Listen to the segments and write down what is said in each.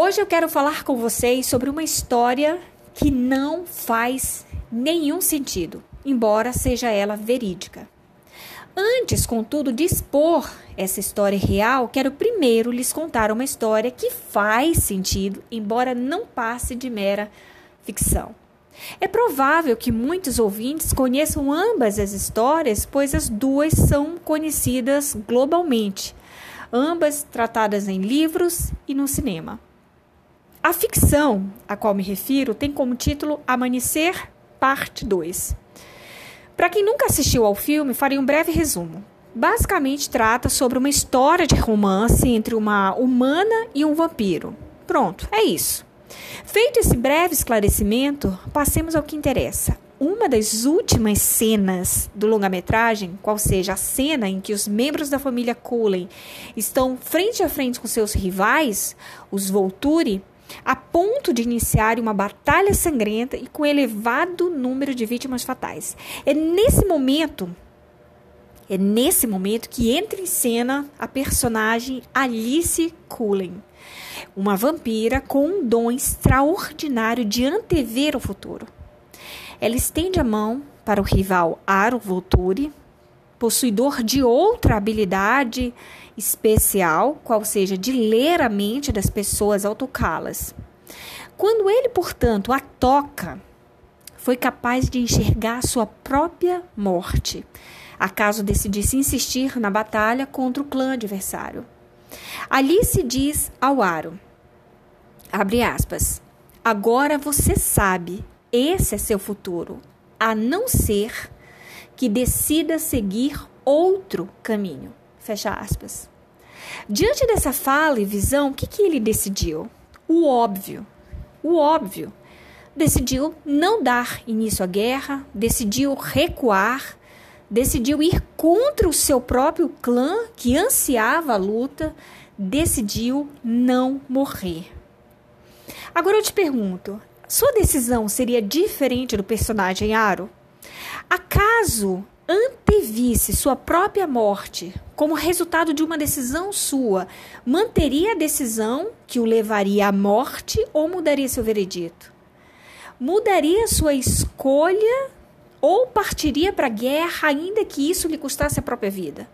Hoje eu quero falar com vocês sobre uma história que não faz nenhum sentido, embora seja ela verídica. Antes, contudo, de expor essa história real, quero primeiro lhes contar uma história que faz sentido, embora não passe de mera ficção. É provável que muitos ouvintes conheçam ambas as histórias, pois as duas são conhecidas globalmente, ambas tratadas em livros e no cinema. A ficção a qual me refiro tem como título Amanhecer, Parte 2. Para quem nunca assistiu ao filme, farei um breve resumo. Basicamente trata sobre uma história de romance entre uma humana e um vampiro. Pronto, é isso. Feito esse breve esclarecimento, passemos ao que interessa. Uma das últimas cenas do longa-metragem, qual seja a cena em que os membros da família Cullen estão frente a frente com seus rivais, os Volturi, a ponto de iniciar uma batalha sangrenta e com elevado número de vítimas fatais. É nesse momento, é nesse momento que entra em cena a personagem Alice Cullen, uma vampira com um dom extraordinário de antever o futuro. Ela estende a mão para o rival Aro Volturi, possuidor de outra habilidade especial, qual seja de ler a mente das pessoas ao tocá-las. Quando ele, portanto, a toca, foi capaz de enxergar sua própria morte, acaso decidisse insistir na batalha contra o clã adversário. Ali se diz ao Aro, abre aspas, agora você sabe, esse é seu futuro, a não ser que decida seguir outro caminho. Fecha aspas. Diante dessa fala e visão, o que, que ele decidiu? O óbvio. O óbvio. Decidiu não dar início à guerra, decidiu recuar, decidiu ir contra o seu próprio clã que ansiava a luta, decidiu não morrer. Agora eu te pergunto: sua decisão seria diferente do personagem Aro? Acaso antevisse sua própria morte como resultado de uma decisão sua, manteria a decisão que o levaria à morte ou mudaria seu veredito? Mudaria sua escolha ou partiria para a guerra, ainda que isso lhe custasse a própria vida?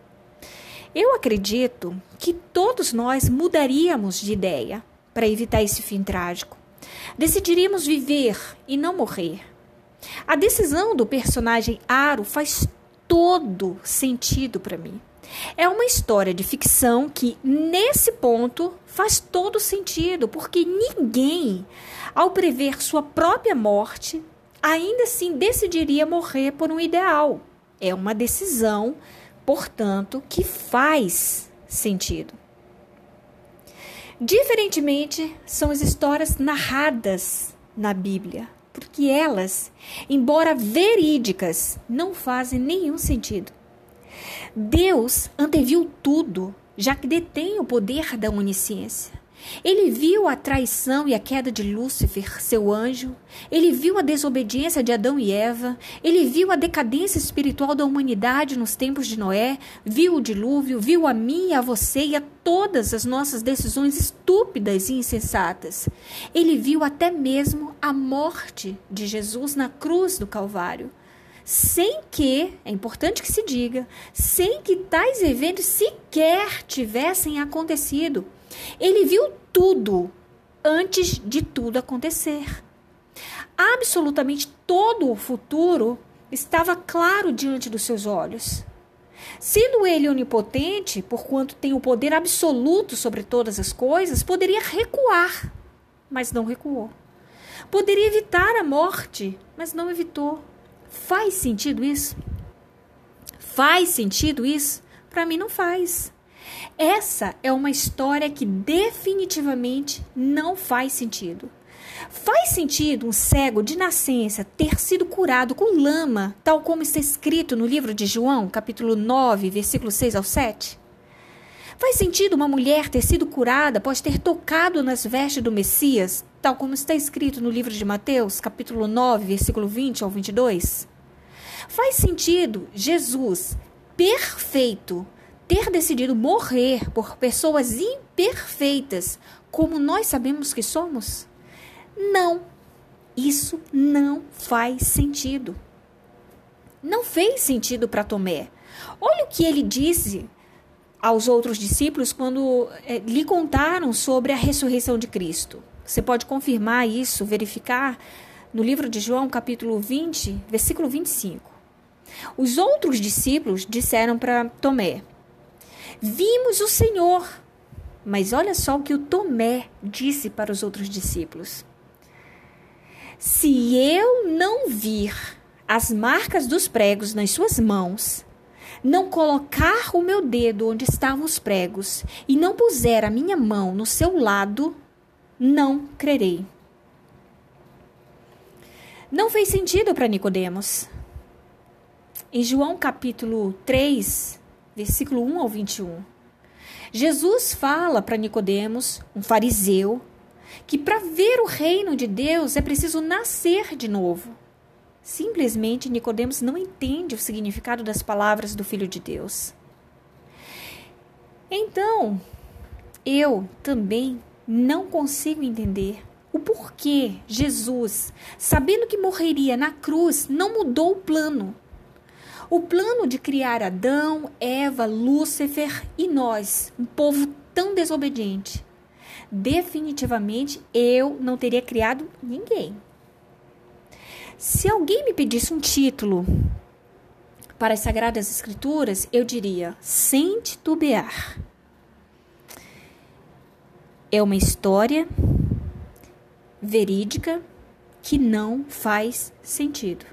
Eu acredito que todos nós mudaríamos de ideia para evitar esse fim trágico. Decidiríamos viver e não morrer. A decisão do personagem Aro faz todo sentido para mim. É uma história de ficção que, nesse ponto, faz todo sentido, porque ninguém, ao prever sua própria morte, ainda assim decidiria morrer por um ideal. É uma decisão, portanto, que faz sentido. Diferentemente, são as histórias narradas na Bíblia porque elas, embora verídicas, não fazem nenhum sentido. Deus anteviu tudo, já que detém o poder da onisciência. Ele viu a traição e a queda de Lúcifer, seu anjo. Ele viu a desobediência de Adão e Eva. Ele viu a decadência espiritual da humanidade nos tempos de Noé. Viu o dilúvio. Viu a mim a você e a todas as nossas decisões estúpidas e insensatas. Ele viu até mesmo a morte de Jesus na cruz do Calvário sem que, é importante que se diga, sem que tais eventos sequer tivessem acontecido. Ele viu tudo antes de tudo acontecer. Absolutamente todo o futuro estava claro diante dos seus olhos. Sendo ele onipotente, porquanto tem o poder absoluto sobre todas as coisas, poderia recuar, mas não recuou. Poderia evitar a morte, mas não evitou. Faz sentido isso? Faz sentido isso? Para mim não faz. Essa é uma história que definitivamente não faz sentido. Faz sentido um cego de nascença ter sido curado com lama, tal como está escrito no livro de João, capítulo 9, versículo 6 ao 7? Faz sentido uma mulher ter sido curada após ter tocado nas vestes do Messias, tal como está escrito no livro de Mateus, capítulo 9, versículo 20 ao 22? Faz sentido Jesus, perfeito, ter decidido morrer por pessoas imperfeitas, como nós sabemos que somos? Não. Isso não faz sentido. Não fez sentido para Tomé. Olha o que ele disse aos outros discípulos quando é, lhe contaram sobre a ressurreição de Cristo. Você pode confirmar isso, verificar no livro de João, capítulo 20, versículo 25. Os outros discípulos disseram para Tomé: Vimos o Senhor. Mas olha só o que o Tomé disse para os outros discípulos: Se eu não vir as marcas dos pregos nas suas mãos, não colocar o meu dedo onde estavam os pregos e não puser a minha mão no seu lado, não crerei. Não fez sentido para Nicodemos. Em João capítulo 3, versículo 1 ao 21, Jesus fala para Nicodemos, um fariseu, que para ver o reino de Deus é preciso nascer de novo. Simplesmente Nicodemos não entende o significado das palavras do Filho de Deus. Então, eu também não consigo entender o porquê Jesus, sabendo que morreria na cruz, não mudou o plano. O plano de criar Adão, Eva, Lúcifer e nós, um povo tão desobediente. Definitivamente eu não teria criado ninguém. Se alguém me pedisse um título para as Sagradas Escrituras, eu diria: sem titubear. É uma história verídica que não faz sentido.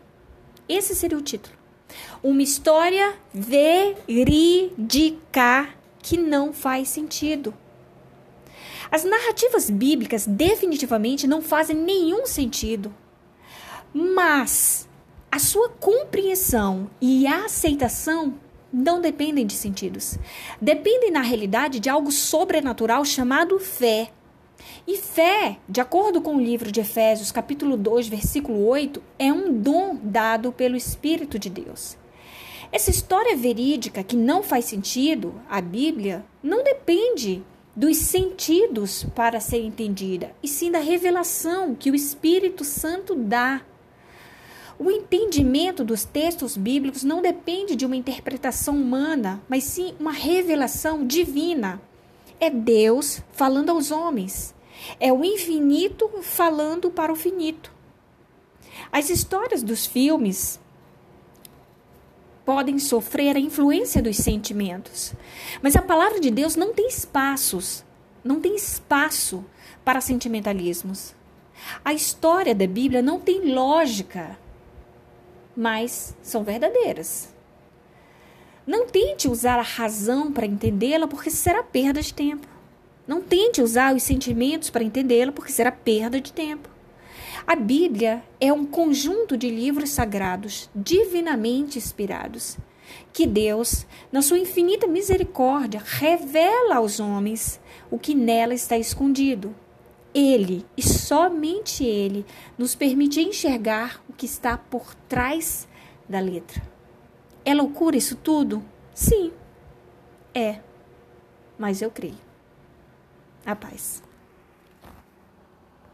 Esse seria o título. Uma história verídica que não faz sentido. As narrativas bíblicas definitivamente não fazem nenhum sentido. Mas a sua compreensão e a aceitação não dependem de sentidos. Dependem, na realidade, de algo sobrenatural chamado fé. E fé, de acordo com o livro de Efésios, capítulo 2, versículo 8, é um dom dado pelo Espírito de Deus. Essa história verídica que não faz sentido, a Bíblia, não depende dos sentidos para ser entendida, e sim da revelação que o Espírito Santo dá. O entendimento dos textos bíblicos não depende de uma interpretação humana, mas sim uma revelação divina. É Deus falando aos homens. É o infinito falando para o finito. As histórias dos filmes podem sofrer a influência dos sentimentos, mas a palavra de Deus não tem espaços, não tem espaço para sentimentalismos. A história da Bíblia não tem lógica, mas são verdadeiras. Não tente usar a razão para entendê-la, porque será perda de tempo. Não tente usar os sentimentos para entendê-la, porque será perda de tempo. A Bíblia é um conjunto de livros sagrados divinamente inspirados que Deus, na sua infinita misericórdia, revela aos homens o que nela está escondido. Ele e somente Ele nos permite enxergar o que está por trás da letra. É loucura isso tudo? Sim, é. Mas eu creio. A paz.